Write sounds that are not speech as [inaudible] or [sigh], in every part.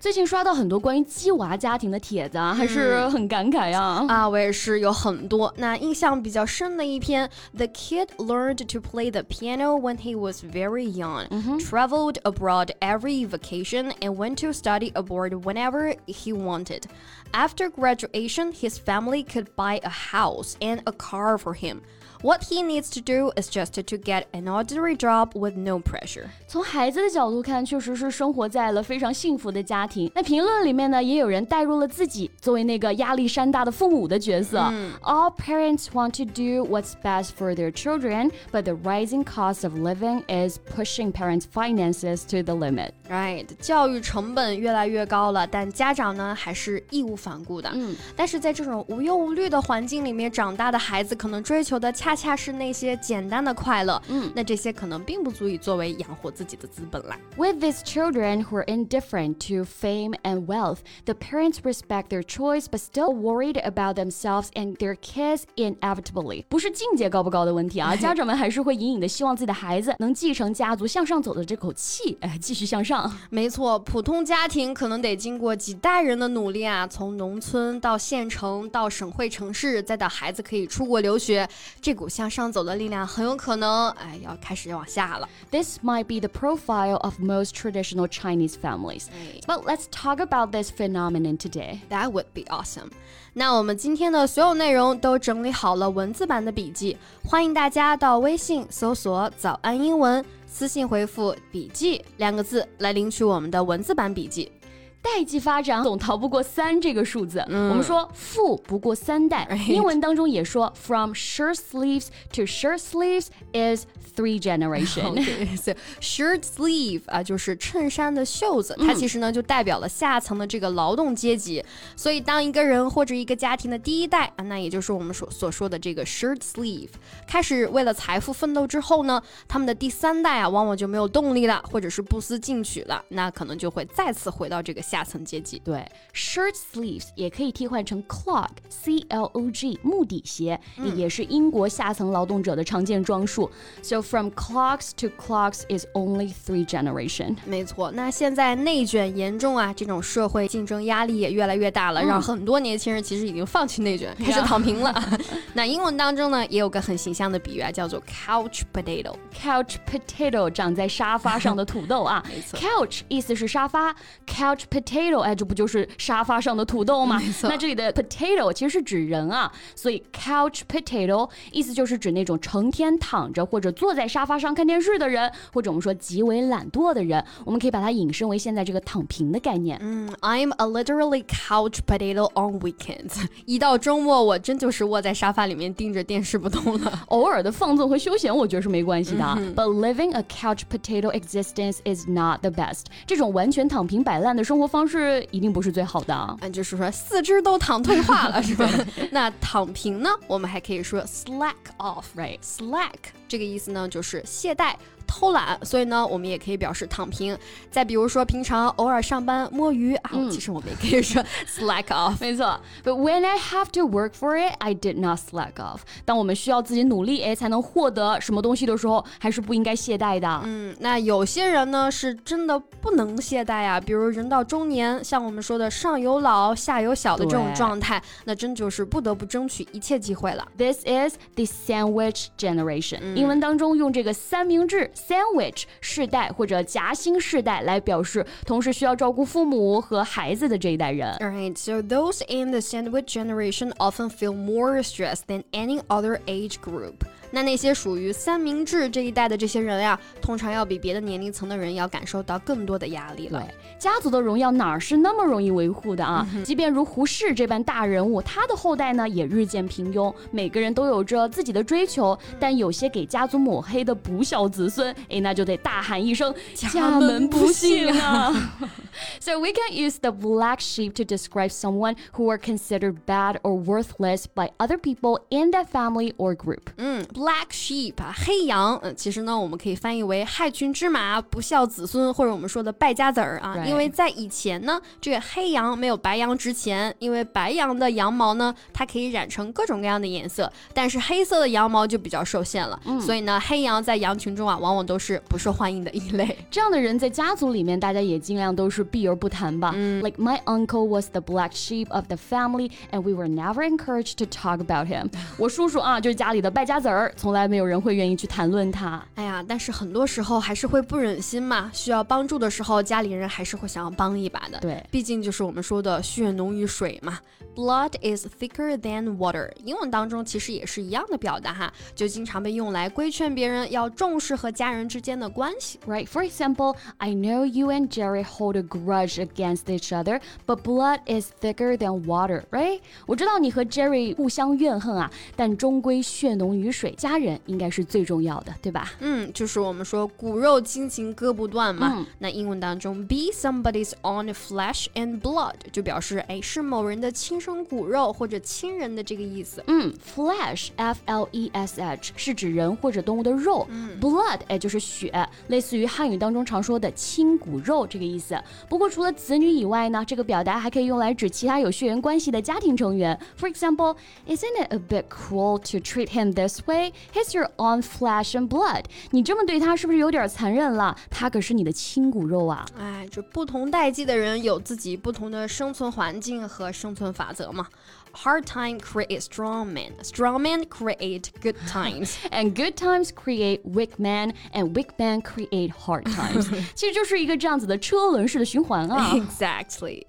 最近刷到很多关于鸡娃家庭的帖子啊，还是很感慨呀。啊，我也是有很多。那印象比较深的一篇，The kid learned to play the piano when he was very young, traveled abroad every vacation, and went to study abroad whenever he wanted. After graduation, his family could buy a house and a car for him. What he needs to do is just to get an ordinary job with no pressure. 从孩子的角度看，确实是生活在了非常幸福的家庭。那评论里面呢，也有人带入了自己作为那个压力山大的父母的角色。All parents want to do what's best for their children, but the rising cost of living is pushing parents' finances to the limit. Right，教育成本越来越高了，但家长呢还是义无反顾的。嗯，但是在这种无忧无虑的环境里面长大的孩子，可能追求的恰 恰恰是那些简单的快乐。嗯，那这些可能并不足以作为养活自己的资本啦。With these children who are indifferent to fame and wealth, the parents respect their choice, but still worried about themselves and their kids inevitably. 不是境界高不高的问题啊，家长们还是会隐隐的希望自己的孩子能继承家族向上走的这口气，哎，继续向上。没错，普通家庭可能得经过几代人的努力啊，从农村到县城，到省会城市，再到孩子可以出国留学，这股向上走的力量很有可能，哎，要开始往下了。This might be the profile of most traditional Chinese families. But let's talk about this phenomenon today. That would be awesome. 那我们今天的所有内容都整理好了文字版的笔记，欢迎大家到微信搜索“早安英文”，私信回复“笔记”两个字来领取我们的文字版笔记。代际发展总逃不过三这个数字。我们说富不过三代，英文当中也说 from shirt sleeves to shirt sleeves is three generation。[laughs] Okay, so shirt sleeve 啊，就是衬衫的袖子，它其实呢就代表了下层的这个劳动阶级。所以当一个人或者一个家庭的第一代啊，那也就是我们所所说的这个 shirt sleeve，开始为了财富奋斗之后呢，他们的第三代啊，往往就没有动力了，或者是不思进取了，那可能就会再次回到这个下层阶级。对，shirt sleeves 也可以替换成 clog，c l o g，木底鞋，也是英国下层劳动者的常见装束。So from clogs to clogs is only three generation。没错，那现在内卷严重啊，这种社会竞争压力也越来越大了，让很多年轻人其实已经放弃内卷，[laughs] 开始躺平了。[laughs] 那英文当中呢，也有个很形象的比喻啊，叫做 couch potato。Couch potato 长在沙发上的土豆啊 [laughs] 没错，couch 意思是沙发，couch potato 哎，这不就是沙发上的土豆吗那这里的 potato 其实是指人啊，所以 couch potato 意思就是指那种成天躺着或者坐在沙发上看电视的人，或者我们说极为懒惰的人，我们可以把它引申为现在这个躺平的概念。嗯，I'm a literally couch potato on weekends。[laughs] 一到周末，我真就是窝在沙发里面盯着电视不动了。[laughs] 偶尔的放纵和休闲，我觉得是没关系的啊。But living a couch potato existence is not the best。这种完全躺平摆烂的生活方式，一定不是最好的啊。嗯，就是说四肢都躺退化了，是吧？[laughs] 那躺平呢？我们还可以说 slack off，right？slack 这个意思呢，就是懈怠。偷懒，所以呢，我们也可以表示躺平。再比如说，平常偶尔上班摸鱼啊，其实我们也可以说 [laughs] slack off。没错，But when I have to work for it, I did not slack off。当我们需要自己努力，哎，才能获得什么东西的时候，还是不应该懈怠的。嗯，那有些人呢，是真的不能懈怠啊，比如人到中年，像我们说的上有老下有小的这种对状态，那真就是不得不争取一切机会了。 This is the sandwich generation、英文当中用这个三明治 sandwich 世代或者夹心世代来表示同时需要照顾父母和孩子的这一代人。 Alright, so those in the sandwich generation often feel more stressed than any other age group. 那那些属于三明治这一代的这些人呀，通常要比别的年龄层的人要感受到更多的压力了。对，家族的荣耀哪是那么容易维护的啊？即便如胡适这般大人物，他的后代呢也日渐平庸。每个人都有着自己的追求，但有些给家族抹黑的不孝子孙，哎，那就得大喊一声家门不幸啊！[laughs] [laughs] So we can use the black sheep to describe someone who are considered bad or worthless by other people in that family or group. 嗯，black sheep 黑羊，嗯，其实呢，我们可以翻译为害群之马、不孝子孙，或者我们说的败家子儿啊。因为在以前呢，这个黑羊没有白羊值钱，因为白羊的羊毛呢，它可以染成各种各样的颜色，但是黑色的羊毛就比较受限了。所以呢，黑羊在羊群中啊，往往都是不受欢迎的一类。这样的人在家族里面，大家也尽量都是。避而不谈吧。Mm. Like my uncle was the black sheep of the family, and we were never encouraged to talk about him. 我叔叔啊，就是家里的败家子儿，从来没有人会愿意去谈论它。哎呀，但是很多时候还是会不忍心嘛，需要帮助的时候，家里人还是会想要帮一把的。对，毕竟就是我们说的血浓于水嘛。Blood is thicker than water，英文当中其实也是一样的表达哈，就经常被用来规劝别人要重视和家人之间的关系。Right. For example, I know you and Jerry hold a grudge against each other, but blood is thicker than water, right? 我知道你和 Jerry 互相怨恨啊，但终归血浓于水，家人应该是最重要的，对吧？嗯，就是我们说骨肉亲情割不断嘛。嗯、那英文当中，be somebody's own flesh and blood 就表示哎是某人的亲生骨肉或者亲人的这个意思。嗯，flesh f l e s h 是指人或者动物的肉、嗯、，blood 哎就是血，类似于汉语当中常说的亲骨肉这个意思。不过除了子女以外呢，这个表达还可以用来指其他有血缘关系的家庭成员。For example, isn't it a bit cruel to treat him this way? He's your own flesh and blood. 你这么对他是不是有点残忍了？他可是你的亲骨肉啊！哎，这不同代际的人有自己不同的生存环境和生存法则嘛。Hard time create strong men. Strong men create good times. [laughs] and good times create weak men. And weak men create hard times. [laughs] 其实就是一个这样子的车轮式的循环啊。Exactly.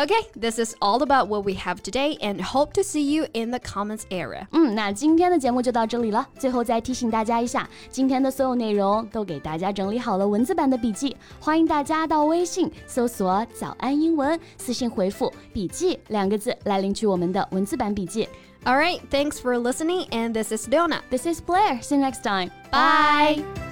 Okay, this is all about what we have today and hope to see you in the comments area. 嗯，那今天的节目就到这里了。最后再提醒大家一下，今天的所有内容都给大家整理好了文字版的笔记，欢迎大家到微信搜索“早安英文”，私信回复“笔记”两个字来领取我们的文字版笔记。All right, thanks for listening, and this is Leona. This is Blair. See you next time. Bye.